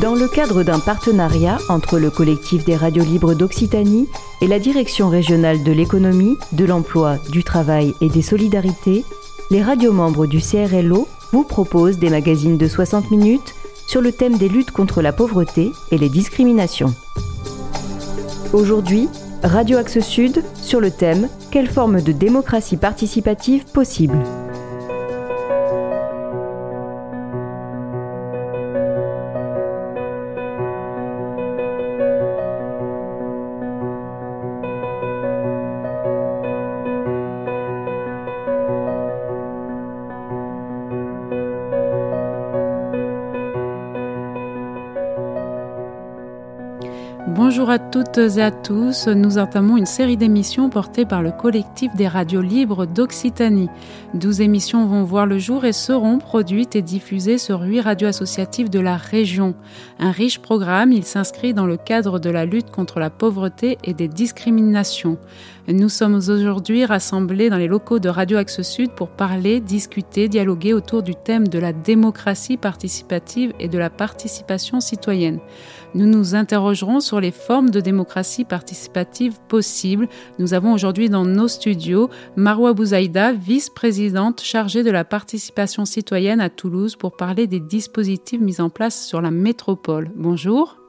Dans le cadre d'un partenariat entre le collectif des radios libres d'Occitanie et la direction régionale de l'économie, de l'emploi, du travail et des solidarités, les radios membres du CRLO vous proposent des magazines de 60 minutes sur le thème des luttes contre la pauvreté et les discriminations. Aujourd'hui, Radio Axe Sud sur le thème Quelle forme de démocratie participative possible? Bonjour à toutes et à tous. Nous entamons une série d'émissions portées par le collectif des radios libres d'Occitanie. Douze émissions vont voir le jour et seront produites et diffusées sur huit radios associatives de la région. Un riche programme, il s'inscrit dans le cadre de la lutte contre la pauvreté et des discriminations. Nous sommes aujourd'hui rassemblés dans les locaux de Radio Axe Sud pour parler, discuter, dialoguer autour du thème de la démocratie participative et de la participation citoyenne. Nous nous interrogerons sur les formes de démocratie participative possibles. Nous avons aujourd'hui dans nos studios Marwa Bouzaïda, vice-présidente chargée de la participation citoyenne à Toulouse pour parler des dispositifs mis en place sur la métropole. Bonjour.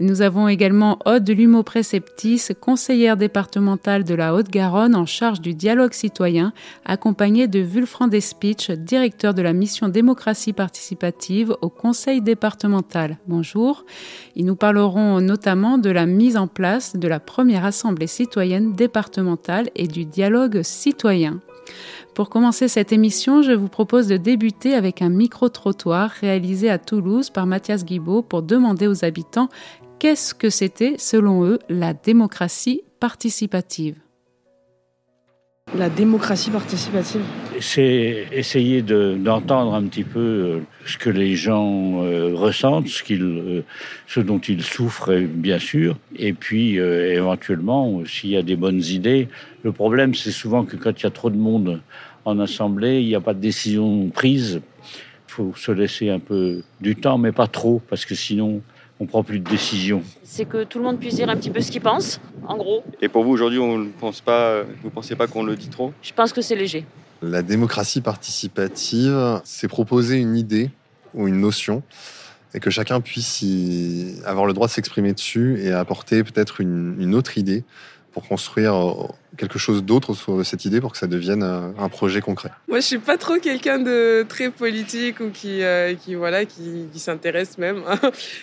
Nous avons également Aude Lumo Préceptis, conseillère départementale de la Haute-Garonne en charge du dialogue citoyen, accompagnée de Vulfran Despitch, directeur de la mission démocratie participative au conseil départemental. Bonjour. Ils nous parleront notamment de la mise en place de la première assemblée citoyenne départementale et du dialogue citoyen. Pour commencer cette émission, je vous propose de débuter avec un micro-trottoir réalisé à Toulouse par Mathias Guibaud pour demander aux habitants qu'est-ce que c'était, selon eux, la démocratie participative La démocratie participative C'est essayer d'entendre un petit peu euh, ce que les gens euh, ressentent, ce, euh, ce, dont ils souffrent, bien sûr, et puis éventuellement, s'il y a des bonnes idées. Le problème, c'est souvent que quand il y a trop de monde en assemblée, il n'y a pas de décision prise. Il faut se laisser un peu du temps, mais pas trop, parce que sinon, on prend plus de décisions. C'est que tout le monde puisse dire un petit peu ce qu'il pense, en gros. Et pour vous aujourd'hui, on ne pense pas, vous pensez pas qu'on le dit trop? Je pense que c'est léger. La démocratie participative, c'est proposer une idée ou une notion et que chacun puisse y avoir le droit de s'exprimer dessus et apporter peut-être une, une autre idée pour construire euh, quelque chose d'autre sur cette idée pour que ça devienne euh, un projet concret Moi, je suis pas trop quelqu'un de très politique ou qui, euh, qui voilà, qui, qui s'intéresse même.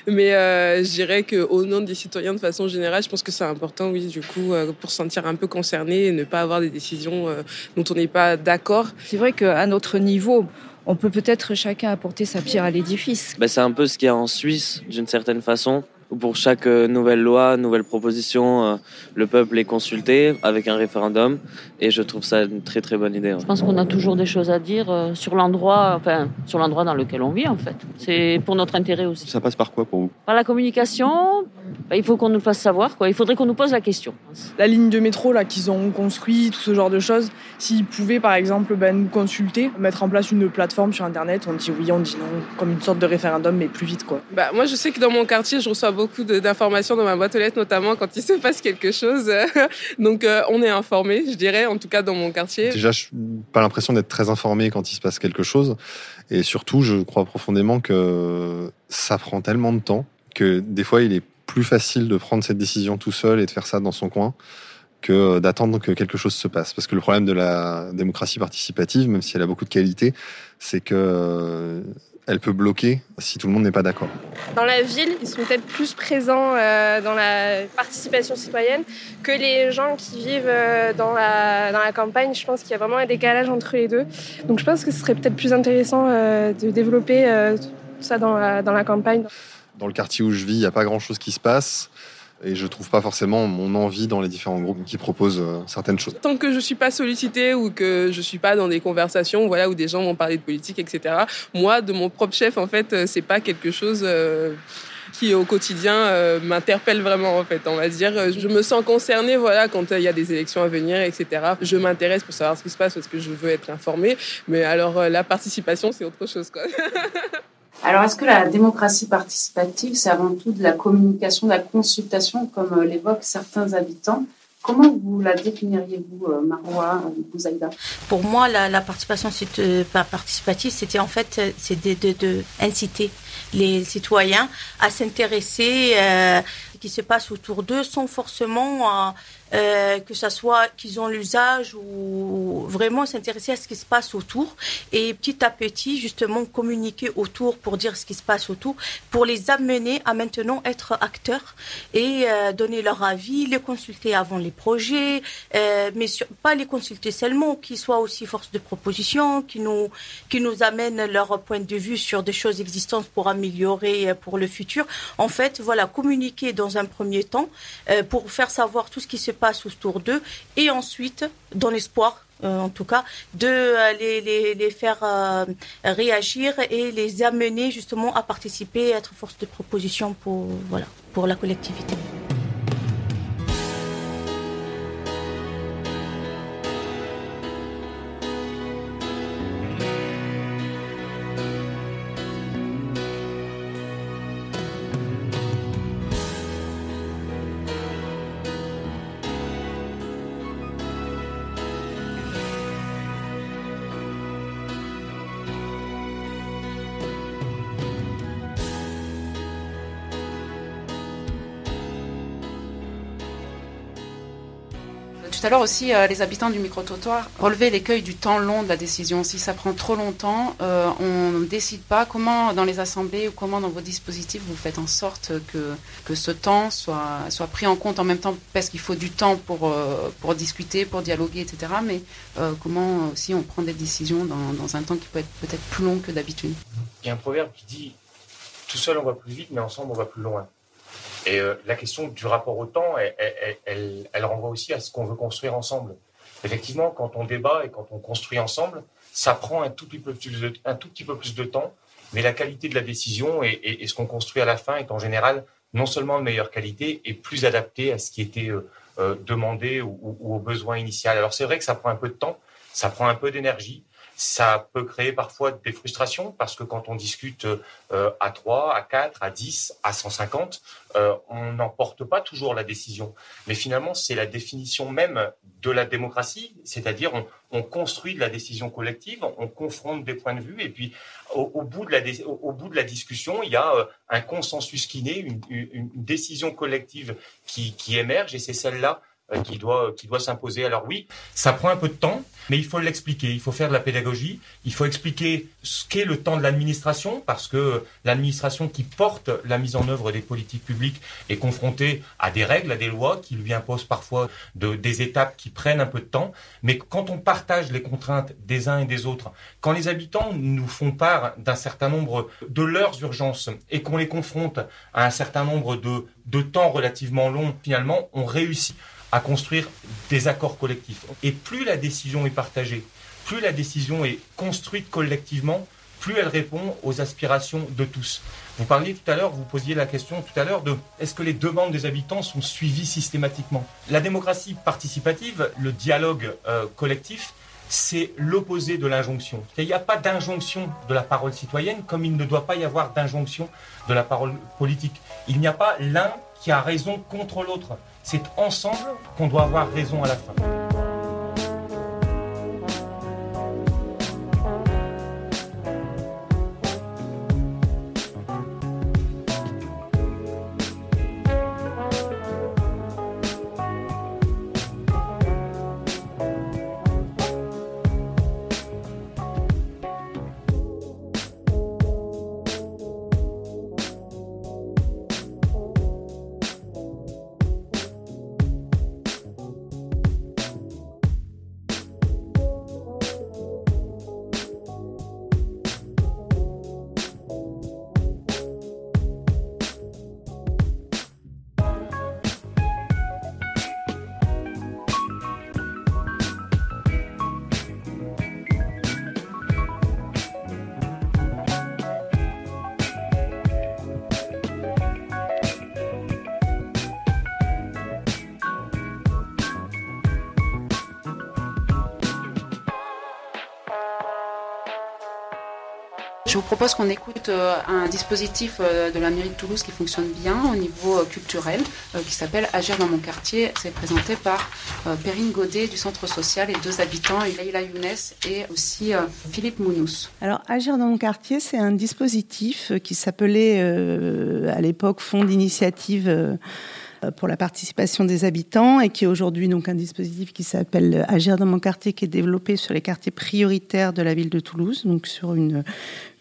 Mais euh, je dirais qu'au nom des citoyens de façon générale, je pense que c'est important, oui, du coup, pour se sentir un peu concerné et ne pas avoir des décisions dont on n'est pas d'accord. C'est vrai qu'à notre niveau, on peut peut-être chacun apporter sa pierre à l'édifice. Ben, c'est un peu ce qu'il y a en Suisse, d'une certaine façon pour chaque euh, nouvelle loi, nouvelle proposition, euh, le peuple est consulté avec un référendum et je trouve ça une très très bonne idée. Je pense qu'on a toujours des choses à dire euh, sur l'endroit, enfin sur l'endroit dans lequel on vit en fait. C'est pour notre intérêt aussi. Ça passe par quoi pour vous? Par la communication. Bah, il faut qu'on nous le fasse savoir. Quoi. Il faudrait qu'on nous pose la question. La ligne de métro là qu'ils ont construit, tout ce genre de choses. S'ils pouvaient par exemple ben, nous consulter, mettre en place une plateforme sur internet, on dit oui, on dit non, comme une sorte de référendum mais plus vite quoi. Bah, moi je sais que dans mon quartier, je reçois beaucoup d'informations dans ma boîte aux lettres, notamment quand il se passe quelque chose. Donc, euh, on est informé, je dirais, en tout cas dans mon quartier. Déjà, je n'ai pas l'impression d'être très informé quand il se passe quelque chose. Et surtout, je crois profondément que ça prend tellement de temps que des fois, il est plus facile de prendre cette décision tout seul et de faire ça dans son coin que d'attendre que quelque chose se passe. Parce que le problème de la démocratie participative, même si elle a beaucoup de qualités, c'est que elle peut bloquer si tout le monde n'est pas d'accord. Dans la ville, ils sont peut-être plus présents euh, dans la participation citoyenne que les gens qui vivent euh, dans, la, dans la campagne. Je pense qu'il y a vraiment un décalage entre les deux. Donc je pense que ce serait peut-être plus intéressant euh, de développer tout ça dans la, dans la campagne. Dans le quartier où je vis, il n'y a pas grand-chose qui se passe et je trouve pas forcément mon envie dans les différents groupes qui proposent euh, certaines choses. Tant que je suis pas sollicité ou que je suis pas dans des conversations, voilà, où des gens vont parler de politique, etc. Moi, de mon propre chef, en fait, euh, c'est pas quelque chose. Euh, qui au quotidien m'interpelle vraiment en fait on va dire je me sens concernée voilà quand il y a des élections à venir etc je m'intéresse pour savoir ce qui se passe parce que je veux être informée mais alors la participation c'est autre chose quoi Alors, est-ce que la démocratie participative, c'est avant tout de la communication, de la consultation, comme euh, l'évoquent certains habitants? Comment vous la définiriez-vous, euh, Marois ou Zaïda Pour moi, la, participation participative, c'était en fait c'est de, inciter les citoyens à s'intéresser à ce qui se passe autour d'eux sans forcément euh, que ça soit qu'ils ont l'usage ou vraiment s'intéresser à ce qui se passe autour et petit à petit justement communiquer autour pour dire ce qui se passe autour pour les amener à maintenant être acteurs et euh, donner leur avis, les consulter avant les projets, euh, mais pas les consulter seulement, qu'ils soient aussi force de proposition, qui nous qui nous amènent leur point de vue sur des choses existantes pour améliorer pour le futur. En fait, voilà, communiquer dans un premier temps pour faire savoir tout ce qui se passe autour d'eux et ensuite, dans l'espoir euh, en tout cas, de euh, les, faire euh, réagir et les amener justement à participer, à être force de proposition pour la collectivité. L'heure aussi, euh, les habitants du micro-trottoir relevaient l'écueil du temps long de la décision. Si ça prend trop longtemps, euh, on ne décide pas. Comment, dans les assemblées ou comment dans vos dispositifs, vous faites en sorte que, que ce temps soit, soit pris en compte en même temps? Parce qu'il faut du temps pour, euh, pour discuter, pour dialoguer, etc. Mais comment aussi on prend des décisions dans, dans un temps qui peut être peut-être plus long que d'habitude? Il y a un proverbe qui dit Tout seul on va plus vite, mais ensemble on va plus loin. Et euh, la question du rapport au temps, elle, renvoie aussi à ce qu'on veut construire ensemble. Effectivement, quand on débat et quand on construit ensemble, ça prend un tout petit peu plus de, temps, mais la qualité de la décision et, ce qu'on construit à la fin est en général non seulement de meilleure qualité et plus adapté à ce qui était euh, euh, demandé ou, ou, aux besoins initial. Alors c'est vrai que ça prend un peu de temps, ça prend un peu d'énergie, ça peut créer parfois des frustrations parce que quand on discute euh, à 3, à 4, à 10, à 150, euh, on n'emporte pas toujours la décision. Mais finalement, c'est la définition même de la démocratie, c'est-à-dire on, construit de la décision collective, on confronte des points de vue et puis au, bout, de la, au, bout de la discussion, il y a euh, un consensus qui naît, une, décision collective qui, qui émerge et c'est celle-là qui doit, qui doit s'imposer. Alors oui, ça prend un peu de temps, mais il faut l'expliquer. Il faut faire de la pédagogie. Il faut expliquer ce qu'est le temps de l'administration, parce que l'administration qui porte la mise en œuvre des politiques publiques est confrontée à des règles, à des lois qui lui imposent parfois de, des étapes qui prennent un peu de temps. Mais quand on partage les contraintes des uns et des autres, quand les habitants nous font part d'un certain nombre de leurs urgences et qu'on les confronte à un certain nombre de, de temps relativement long, finalement, on réussit à construire des accords collectifs. Et plus la décision est partagée, plus la décision est construite collectivement, plus elle répond aux aspirations de tous. Vous parliez tout à l'heure, vous posiez la question tout à l'heure de est-ce que les demandes des habitants sont suivies systématiquement? La démocratie participative, le dialogue euh, collectif, c'est l'opposé de l'injonction. Il n'y a pas d'injonction de la parole citoyenne comme il ne doit pas y avoir d'injonction de la parole politique. Il n'y a pas l'un qui a raison contre l'autre. C'est ensemble qu'on doit avoir raison à la fin. Je vous propose qu'on écoute euh, un dispositif euh, de la mairie de Toulouse qui fonctionne bien au niveau euh, culturel, qui s'appelle Agir dans mon quartier. C'est présenté par Perrine Godet du centre social et deux habitants, Leïla Younes et aussi Philippe Mounous. Alors Agir dans mon quartier, c'est un dispositif qui s'appelait à l'époque Fonds d'initiative pour la participation des habitants et qui est aujourd'hui donc un dispositif qui s'appelle Agir dans mon quartier qui est développé sur les quartiers prioritaires de la ville de Toulouse, donc sur une,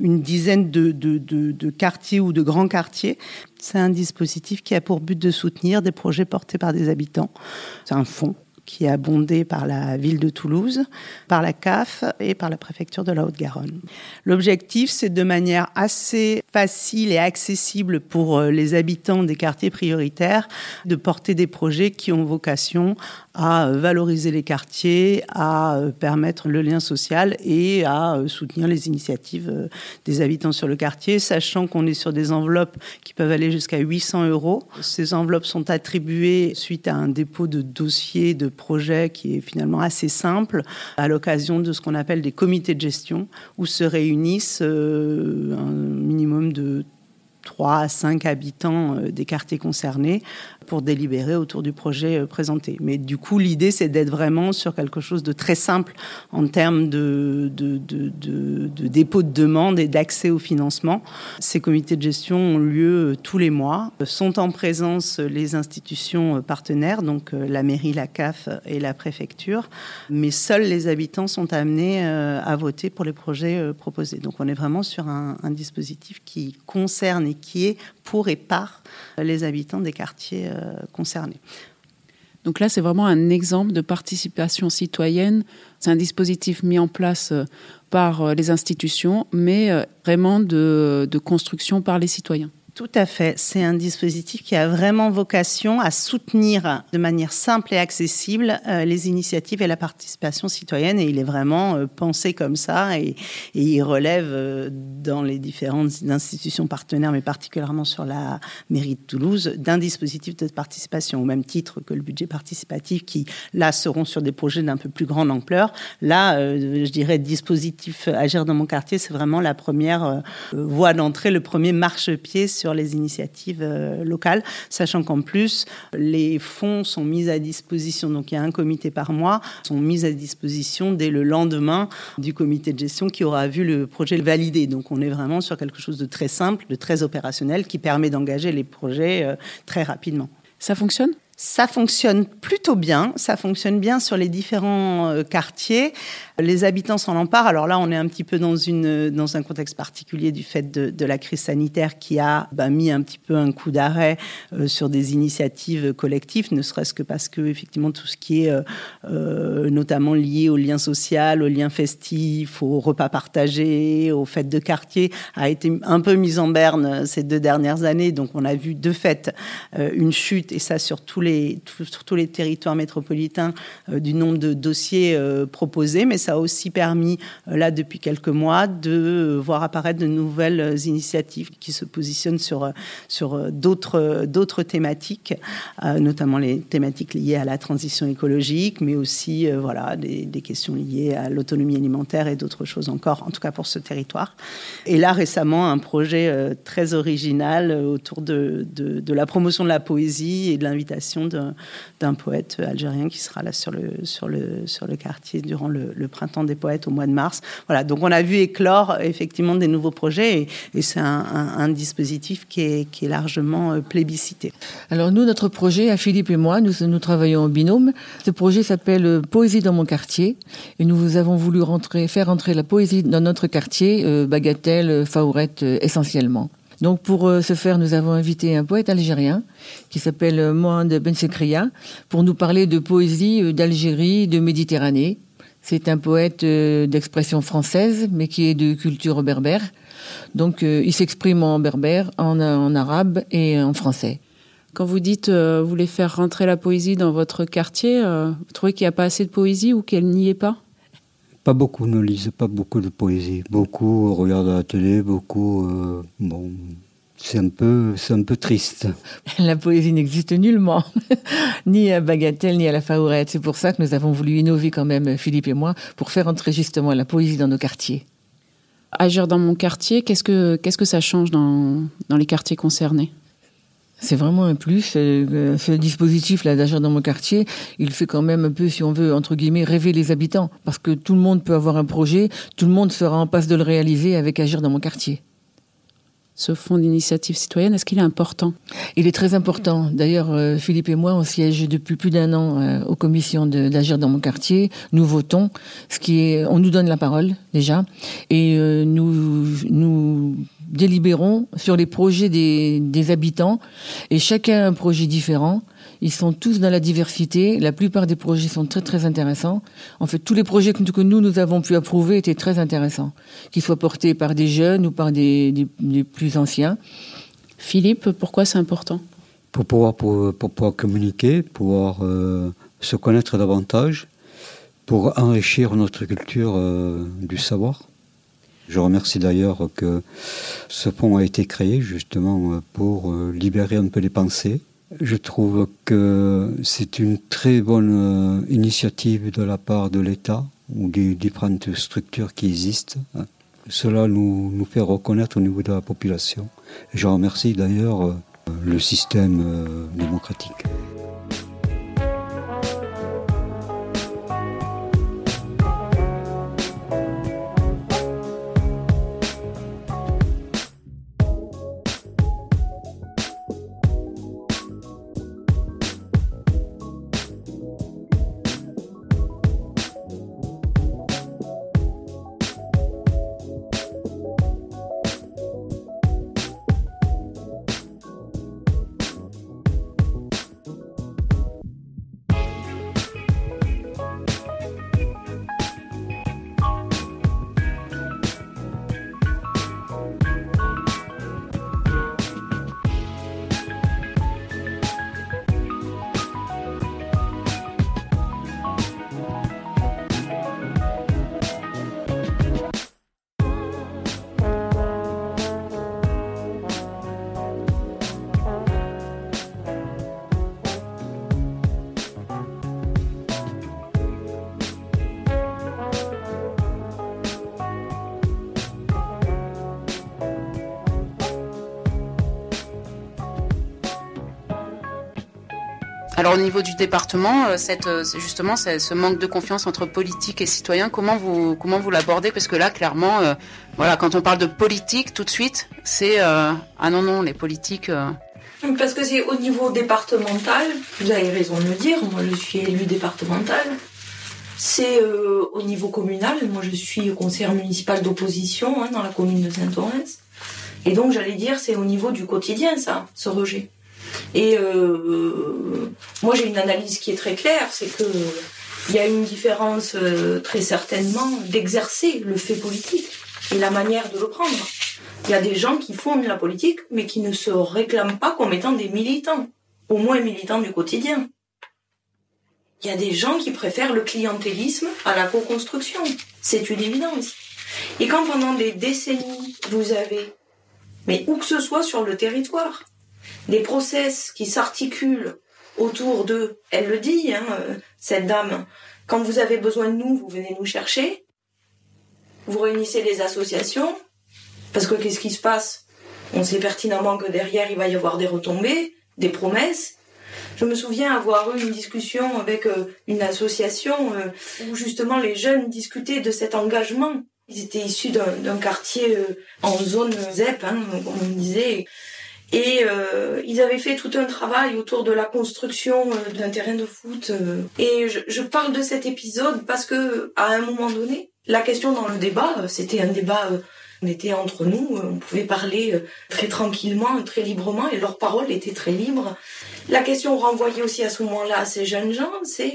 une dizaine de, de, de, de quartiers ou de grands quartiers. C'est un dispositif qui a pour but de soutenir des projets portés par des habitants. C'est un fonds qui est abondé par la ville de Toulouse, par la CAF et par la préfecture de la Haute-Garonne. L'objectif, c'est de manière assez facile et accessible pour euh, les habitants des quartiers prioritaires de porter des projets qui ont vocation à valoriser les quartiers, à euh, permettre le lien social et à euh, soutenir les initiatives euh, des habitants sur le quartier, sachant qu'on est sur des enveloppes qui peuvent aller jusqu'à 800 euros. Ces enveloppes sont attribuées suite à un dépôt de dossier de projet qui est finalement assez simple, à l'occasion de ce qu'on appelle des comités de gestion, où se réunissent un minimum de 3 à 5 habitants des quartiers concernés pour délibérer autour du projet euh, présenté. Mais du coup, l'idée, c'est d'être vraiment sur quelque chose de très simple en termes de, dépôt de demande et d'accès au financement. Ces comités de gestion ont lieu euh, tous les mois. Sont en présence les institutions euh, partenaires, donc la mairie, la CAF et la préfecture. Mais seuls les habitants sont amenés à voter pour les projets proposés. Donc on est vraiment sur un, dispositif qui concerne et qui est pour et par les habitants des quartiers euh, concernés. Donc là, c'est vraiment un exemple de participation citoyenne. C'est un dispositif mis en place euh, par euh, les institutions, mais vraiment de, de construction par les citoyens. Tout à fait. C'est un dispositif qui a vraiment vocation à soutenir de manière simple et accessible euh, les initiatives et la participation citoyenne. Et il est vraiment euh, pensé comme ça et, il relève euh, dans les différentes institutions partenaires, mais particulièrement sur la mairie de Toulouse, d'un dispositif de participation au même titre que le budget participatif qui, là, seront sur des projets d'un peu plus grande ampleur. Là, je dirais, dispositif Agir dans mon quartier, c'est vraiment la première voie d'entrée, le premier marchepied sur les initiatives euh, locales, sachant qu'en plus, les fonds sont mis à disposition, donc il y a un comité par mois, sont mis à disposition dès le lendemain du comité de gestion qui aura vu le projet validé. Donc on est vraiment sur quelque chose de très simple, de très opérationnel, qui permet d'engager les projets euh, très rapidement. Ça fonctionne? Ça fonctionne plutôt bien. Ça fonctionne bien sur les différents euh, quartiers. Les habitants s'en emparent. Alors là, on est un petit peu dans, un contexte particulier du fait de, la crise sanitaire qui a bah, mis un petit peu un coup d'arrêt euh, sur des initiatives collectives, ne serait-ce que parce que effectivement tout ce qui est euh, euh, notamment lié au lien social, au lien festif, aux repas partagés, aux fêtes de quartier a été un peu mis en berne ces deux dernières années. Donc on a vu de fait une chute et ça sur tous les, sur tous les territoires métropolitains du nombre de dossiers proposés. Mais ça a aussi permis, euh, là, depuis quelques mois, de euh, voir apparaître de nouvelles euh, initiatives qui se positionnent sur, sur d'autres, d'autres thématiques, notamment les thématiques liées à la transition écologique, mais aussi voilà, des, questions liées à l'autonomie alimentaire et d'autres choses encore, en tout cas pour ce territoire. Et là, récemment, un projet très original autour de, de, la promotion de la poésie et de l'invitation d'un poète algérien qui sera là sur le, sur le, sur le quartier durant le, le printemps des poètes au mois de mars. Voilà, donc on a vu éclore effectivement des nouveaux projets et, c'est un, dispositif qui est, largement euh, plébiscité. Alors nous, notre projet, à Philippe et moi, nous, travaillons en binôme. Ce projet s'appelle euh, Poésie dans mon quartier et nous avons voulu rentrer, faire entrer la poésie dans notre quartier, euh, Bagatelle, Faourette essentiellement. Donc pour ce faire, nous avons invité un poète algérien qui s'appelle Mohamed Ben Sekria pour nous parler de poésie d'Algérie, de Méditerranée. C'est un poète euh, d'expression française, mais qui est de culture berbère. Donc, euh, il s'exprime en berbère, en, arabe et en français. Quand vous dites euh, vous voulez faire rentrer la poésie dans votre quartier, vous trouvez qu'il n'y a pas assez de poésie ou qu'elle n'y est pas? Pas beaucoup, ne lisent pas beaucoup de poésie. Beaucoup regardent la télé, beaucoup bon, c'est un peu, c'est un peu triste. La poésie n'existe nullement, ni à Bagatelle, ni à la Faourette. C'est pour ça que nous avons voulu innover quand même, Philippe et moi, pour faire entrer justement la poésie dans nos quartiers. Agir dans mon quartier, qu'est-ce que, qu'est-ce que ça change dans, dans les quartiers concernés? C'est vraiment un plus. Ce dispositif-là d'agir dans mon quartier, il fait quand même un peu, si on veut, entre guillemets, rêver les habitants. Parce que tout le monde peut avoir un projet, tout le monde sera en passe de le réaliser avec agir dans mon quartier ce fonds d'initiative citoyenne, est-ce qu'il est important? Il est très important. D'ailleurs, euh, Philippe et moi, on siège depuis plus d'un an euh, aux commissions d'agir dans mon quartier. Nous votons, ce qui est, on nous donne la parole déjà, et euh, nous délibérons sur les projets des, des habitants, et chacun a un projet différent. Ils sont tous dans la diversité. La plupart des projets sont très très intéressants. En fait, tous les projets que nous nous avons pu approuver étaient très intéressants, qu'ils soient portés par des jeunes ou par des, plus anciens. Philippe, pourquoi c'est important? Pour pouvoir, pour, pouvoir communiquer, pouvoir euh, se connaître davantage, pour enrichir notre culture euh, du savoir. Je remercie d'ailleurs que ce pont a été créé justement pour euh, libérer un peu les pensées je trouve que c'est une très bonne euh, initiative de la part de l'État ou des différentes structures qui existent. Cela nous, fait reconnaître au niveau de la population. je remercie d'ailleurs euh, le système euh, démocratique. Alors au niveau du département, euh, euh, justement, ce manque de confiance entre politique et citoyens, comment vous comment vous l'abordez? Parce que là, clairement, euh, voilà, quand on parle de politique, tout de suite, c'est ah non non, les politiques. Parce que c'est au niveau départemental. Vous avez raison de le dire. Moi, je suis élu départemental. C'est au niveau communal. Moi, je suis au conseil municipal d'opposition hein, dans la commune de Saint-Orens. Et donc, j'allais dire, c'est au niveau du quotidien, ça, ce rejet. Et euh, moi, j'ai une analyse qui est très claire, c'est que il y a une différence euh, très certainement d'exercer le fait politique et la manière de le prendre. Il y a des gens qui font de la politique, mais qui ne se réclament pas comme étant des militants, au moins militants du quotidien. Il y a des gens qui préfèrent le clientélisme à la co-construction. C'est une évidence. Et quand pendant des décennies, vous avez, mais où que ce soit sur le territoire, des process qui s'articulent autour de, elle le dit, hein, euh, cette dame, quand vous avez besoin de nous, vous venez nous chercher, vous réunissez les associations, parce que qu'est-ce qui se passe? On sait pertinemment que derrière, il va y avoir des retombées, des promesses. Je me souviens avoir eu une discussion avec euh, une association euh, où justement les jeunes discutaient de cet engagement. Ils étaient issus d'un quartier en zone ZEP, hein, comme on disait. Et euh, ils avaient fait tout un travail autour de la construction euh, d'un terrain de foot. Euh. et je, je, parle de cet épisode parce que à un moment donné, la question dans le débat, euh, c'était un débat. on était entre nous, on pouvait parler très tranquillement, très librement, et leur parole était très libre. La question renvoyée aussi à ce moment-là à ces jeunes gens, c'est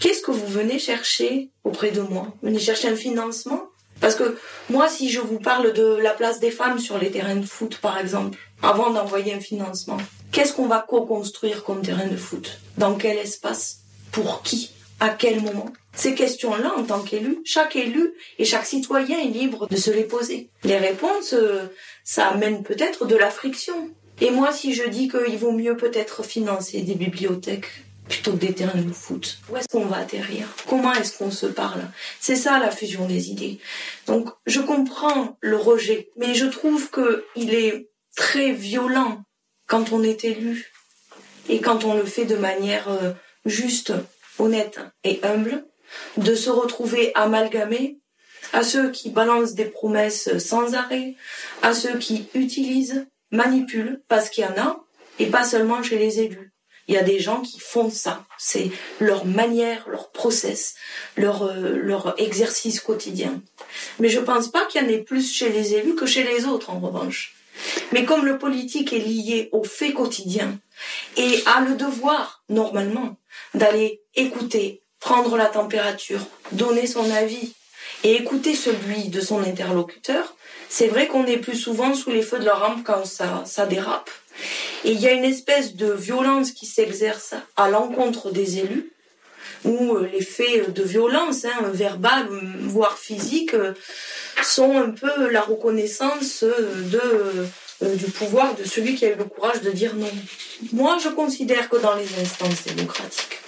qu'est-ce que vous venez chercher auprès de moi? Vous venez chercher un financement? Parce que moi, si je vous parle de la place des femmes sur les terrains de foot, par exemple, avant d'envoyer un financement. Qu'est-ce qu'on va co-construire comme terrain de foot? Dans quel espace? Pour qui? À quel moment? Ces questions-là, en tant qu'élu, chaque élu et chaque citoyen est libre de se les poser. Les réponses, euh, ça amène peut-être de la friction. Et moi, si je dis qu'il vaut mieux peut-être financer des bibliothèques plutôt que des terrains de foot. Où est-ce qu'on va atterrir? Comment est-ce qu'on se parle? C'est ça la fusion des idées. Donc je comprends le rejet, mais je trouve que il est très violent quand on est élu et quand on le fait de manière euh, juste, honnête et humble, de se retrouver amalgamé à ceux qui balancent des promesses sans arrêt, à ceux qui utilisent, manipulent, parce qu'il y en a, et pas seulement chez les élus. Il y a des gens qui font ça. C'est leur manière, leur process, leur, euh, leur exercice quotidien. Mais je pense pas qu'il y en ait plus chez les élus que chez les autres, en revanche. Mais comme le politique est lié au fait quotidien et a le devoir, normalement, d'aller écouter, prendre la température, donner son avis et écouter celui de son interlocuteur, c'est vrai qu'on est plus souvent sous les feux de la rampe quand ça, ça dérape. Et il y a une espèce de violence qui s'exerce à l'encontre des élus, où euh, les faits de violence, hein, verbale, voire physique, euh, sont un peu la reconnaissance de, euh, du pouvoir de celui qui a eu le courage de dire non. Moi, je considère que dans les instances démocratiques,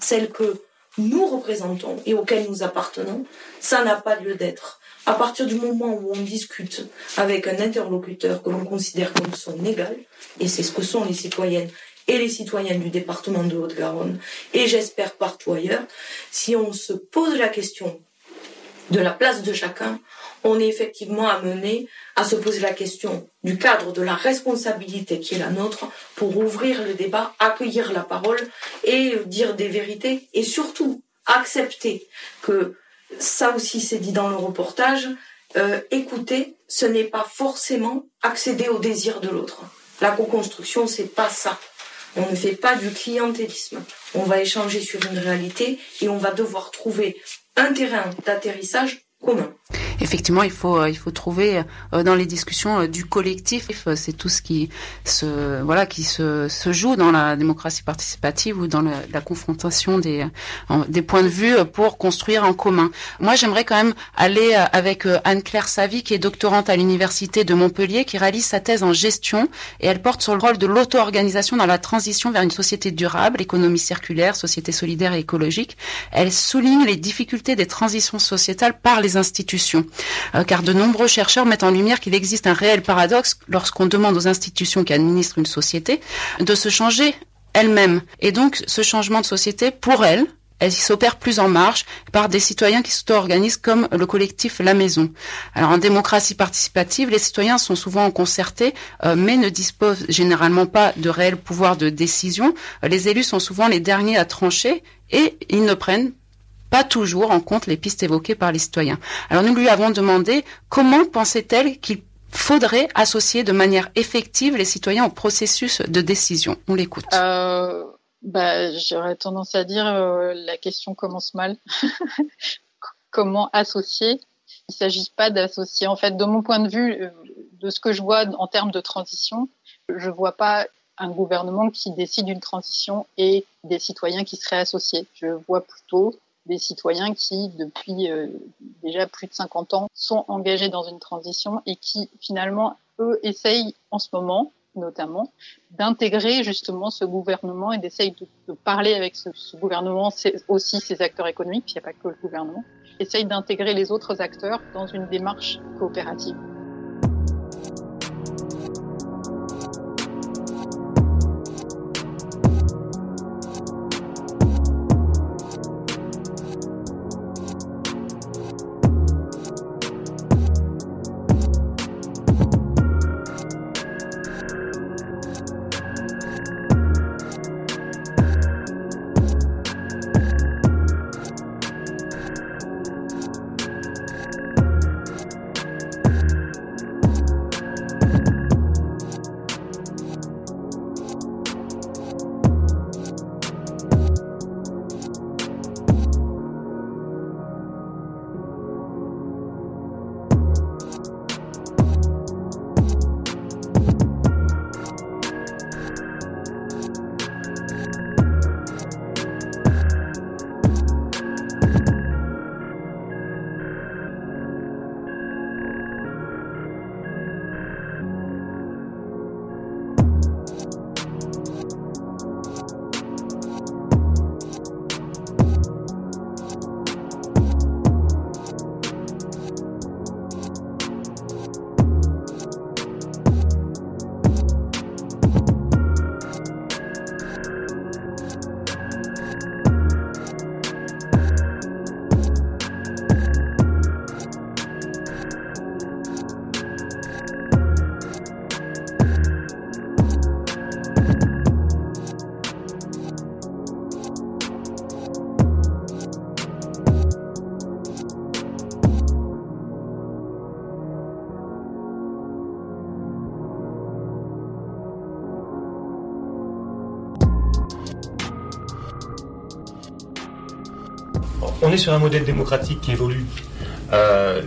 celles que nous représentons et auxquelles nous appartenons, ça n'a pas lieu d'être. À partir du moment où on discute avec un interlocuteur que l'on considère comme son égal, et c'est ce que sont les citoyennes et les citoyens du département de Haute-Garonne, et j'espère partout ailleurs, si on se pose la question de la place de chacun, on est effectivement amené à se poser la question du cadre de la responsabilité qui est la nôtre pour ouvrir le débat, accueillir la parole et dire des vérités et surtout accepter que ça aussi c'est dit dans le reportage, euh, écouter, ce n'est pas forcément accéder au désir de l'autre. La co-construction, c'est pas ça. On ne fait pas du clientélisme. On va échanger sur une réalité et on va devoir trouver un terrain d'atterrissage commun. Effectivement, il faut euh, il faut trouver euh, dans les discussions euh, du collectif. C'est tout ce qui se voilà qui se, joue dans la démocratie participative ou dans la, confrontation des des points de vue pour construire en commun. Moi, j'aimerais quand même aller avec Anne-Claire Savy, qui est doctorante à l'université de Montpellier, qui réalise sa thèse en gestion et elle porte sur le rôle de l'auto-organisation dans la transition vers une société durable, économie circulaire, société solidaire et écologique. Elle souligne les difficultés des transitions sociétales par les institutions. Euh, car de nombreux chercheurs mettent en lumière qu'il existe un réel paradoxe lorsqu'on demande aux institutions qui administrent une société de se changer elles-mêmes. Et donc, ce changement de société, pour elles, elle s'opère plus en marche par des citoyens qui s'auto-organisent comme le collectif La Maison. Alors en démocratie participative, les citoyens sont souvent concertés, euh, mais ne disposent généralement pas de réel pouvoir de décision. Les élus sont souvent les derniers à trancher et ils ne prennent pas toujours en compte les pistes évoquées par les citoyens. Alors nous lui avons demandé comment pensait-elle qu'il faudrait associer de manière effective les citoyens au processus de décision. On l'écoute. Euh, bah, J'aurais tendance à dire euh, la question commence mal. comment associer? Il ne s'agit pas d'associer. En fait, de mon point de vue, euh, de ce que je vois en termes de transition, je ne vois pas un gouvernement qui décide une transition et des citoyens qui seraient associés. Je vois plutôt des citoyens qui, depuis euh, déjà plus de 50 ans, sont engagés dans une transition et qui, finalement, eux, essayent en ce moment, notamment, d'intégrer justement ce gouvernement et d'essayer de, parler avec ce, gouvernement, aussi ses acteurs économiques, il n'y a pas que le gouvernement, essayent d'intégrer les autres acteurs dans une démarche coopérative. On est sur un modèle démocratique qui évolue. Euh,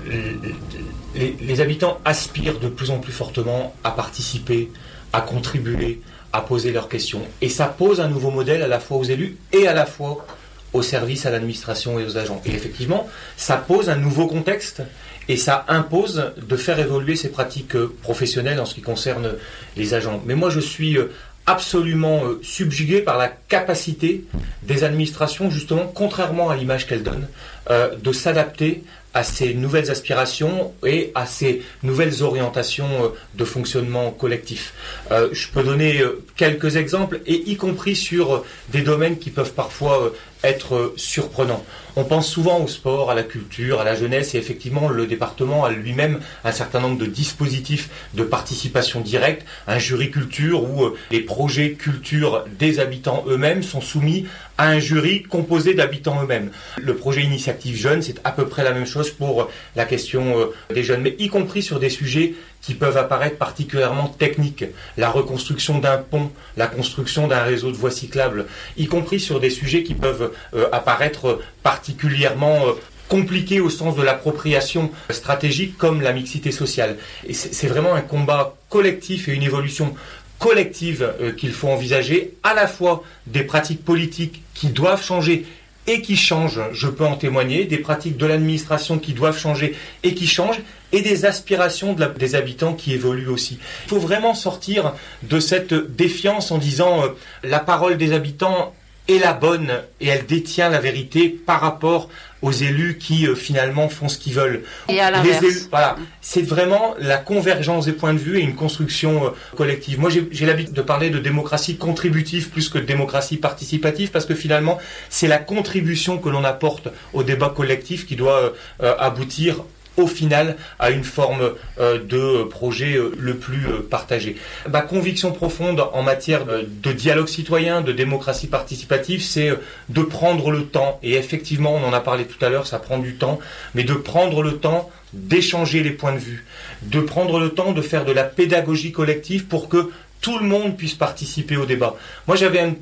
les, habitants aspirent de plus en plus fortement à participer, à contribuer, à poser leurs questions. Et ça pose un nouveau modèle à la fois aux élus et à la fois aux services, à l'administration et aux agents. Et effectivement, ça pose un nouveau contexte et ça impose de faire évoluer ces pratiques professionnelles en ce qui concerne les agents. Mais moi, je suis absolument euh, subjugué par la capacité des administrations, justement, contrairement à l'image qu'elles donnent, euh, de s'adapter à ces nouvelles aspirations et à ces nouvelles orientations euh, de fonctionnement collectif. je peux donner quelques exemples, et y compris sur des domaines qui peuvent parfois être surprenants. On pense souvent au sport, à la culture, à la jeunesse, et effectivement, le département a lui-même un certain nombre de dispositifs de participation directe, un jury culture où euh, les projets culture des habitants eux-mêmes sont soumis à un jury composé d'habitants eux-mêmes. Le projet Initiative Jeune, c'est à peu près la même chose pour la question euh, des jeunes, mais y compris sur des sujets qui peuvent apparaître particulièrement techniques. La reconstruction d'un pont, la construction d'un réseau de voies cyclables, y compris sur des sujets qui peuvent euh, apparaître particulièrement euh, compliqués au sens de l'appropriation stratégique comme la mixité sociale. Et c'est vraiment un combat collectif et une évolution collective euh, qu'il faut envisager, à la fois des pratiques politiques qui doivent changer et qui changent, je peux en témoigner, des pratiques de l'administration qui doivent changer et qui changent, et des aspirations des habitants qui évoluent aussi. Il faut vraiment sortir de cette défiance en disant euh, la parole des habitants est la bonne et elle détient la vérité par rapport aux élus qui euh, finalement font ce qu'ils veulent. Et à l'inverse. Voilà, c'est vraiment la convergence des points de vue et une construction euh, collective. Moi, j'ai l'habitude de parler de démocratie contributive plus que de démocratie participative parce que finalement, c'est la contribution que l'on apporte au débat collectif qui doit aboutir au final à une forme euh, de projet euh, le plus euh, partagé. Ma conviction profonde en matière de dialogue citoyen, de démocratie participative, c'est de prendre le temps, et effectivement on en a parlé tout à l'heure, ça prend du temps, mais de prendre le temps d'échanger les points de vue, de prendre le temps de faire de la pédagogie collective pour que tout le monde puisse participer au débat. Moi j'avais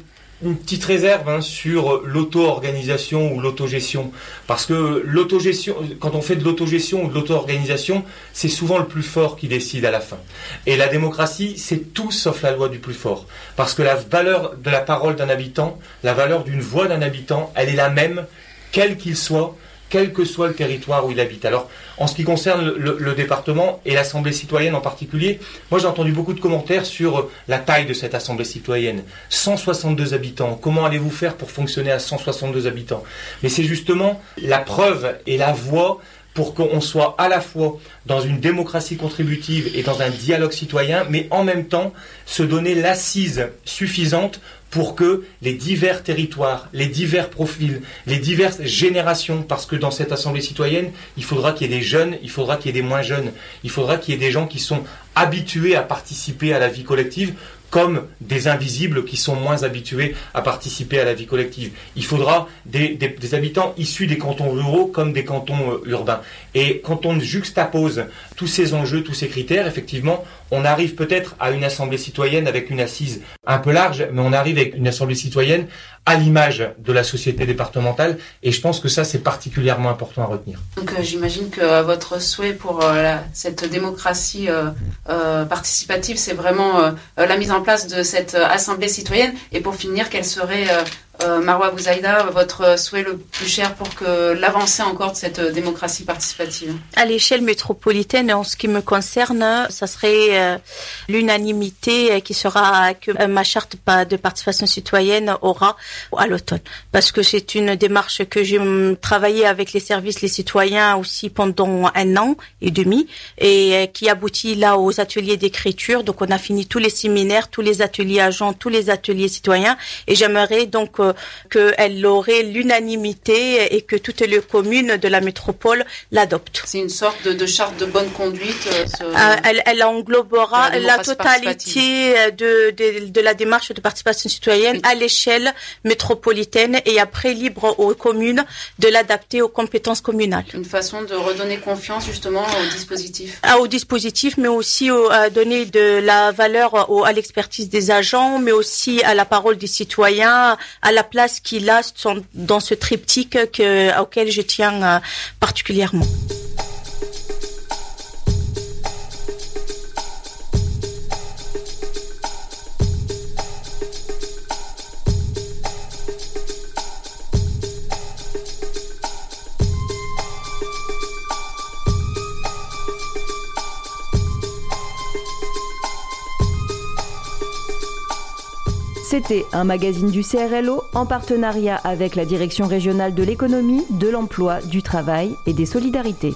une petite réserve hein, sur l'auto-organisation ou l'autogestion. Parce que l'autogestion, quand on fait de l'autogestion ou de l'auto-organisation, c'est souvent le plus fort qui décide à la fin. Et la démocratie, c'est tout sauf la loi du plus fort. Parce que la valeur de la parole d'un habitant, la valeur d'une voix d'un habitant, elle est la même, quel qu'il soit, quel que soit le territoire où il habite. Alors, en ce qui concerne le, département et l'Assemblée citoyenne en particulier, moi j'ai entendu beaucoup de commentaires sur euh, la taille de cette Assemblée citoyenne. 162 habitants. Comment allez-vous faire pour fonctionner à 162 habitants? Mais c'est justement la preuve et la voie pour qu'on soit à la fois dans une démocratie contributive et dans un dialogue citoyen, mais en même temps se donner l'assise suffisante pour que les divers territoires, les divers profils, les diverses générations, parce que dans cette Assemblée citoyenne, il faudra qu'il y ait des jeunes, il faudra qu'il y ait des moins jeunes, il faudra qu'il y ait des gens qui sont habitués à participer à la vie collective, comme des invisibles qui sont moins habitués à participer à la vie collective. Il faudra des, habitants issus des cantons ruraux comme des cantons euh, urbains. Et quand on juxtapose tous ces enjeux, tous ces critères, effectivement, on arrive peut-être à une assemblée citoyenne avec une assise un peu large, mais on arrive avec une assemblée citoyenne à l'image de la société départementale. Et je pense que ça, c'est particulièrement important à retenir. Donc euh, j'imagine que votre souhait pour euh, cette démocratie euh, participative, c'est vraiment la mise en place de cette assemblée citoyenne. Et pour finir, quelle serait euh, Marwa Bouzaïda, votre souhait le plus cher pour que l'avancée encore de cette démocratie participative À l'échelle métropolitaine, en ce qui me concerne, ça serait euh, l'unanimité qui sera que euh, ma charte de participation citoyenne aura à l'automne. Parce que c'est une démarche que j'ai travaillé avec les services, les citoyens aussi pendant un an et demi et qui aboutit là aux ateliers d'écriture. Donc on a fini tous les séminaires, tous les ateliers agents, tous les ateliers citoyens et j'aimerais donc qu'elle aurait l'unanimité et que toutes les communes de la métropole l'adoptent. C'est une sorte de, charte de bonne conduite. Euh, euh, elle, englobera la, totalité de, de, la démarche de participation citoyenne à l'échelle métropolitaine et après libre aux communes de l'adapter aux compétences communales. Une façon de redonner confiance justement au dispositif. Ah, au dispositif, mais aussi à donner de la valeur à l'expertise des agents, mais aussi à la parole des citoyens, à la place qu'il a dans ce triptyque que, auquel je tiens particulièrement. C'était un magazine du CRLO en partenariat avec la Direction régionale de l'économie, de l'emploi, du travail et des solidarités.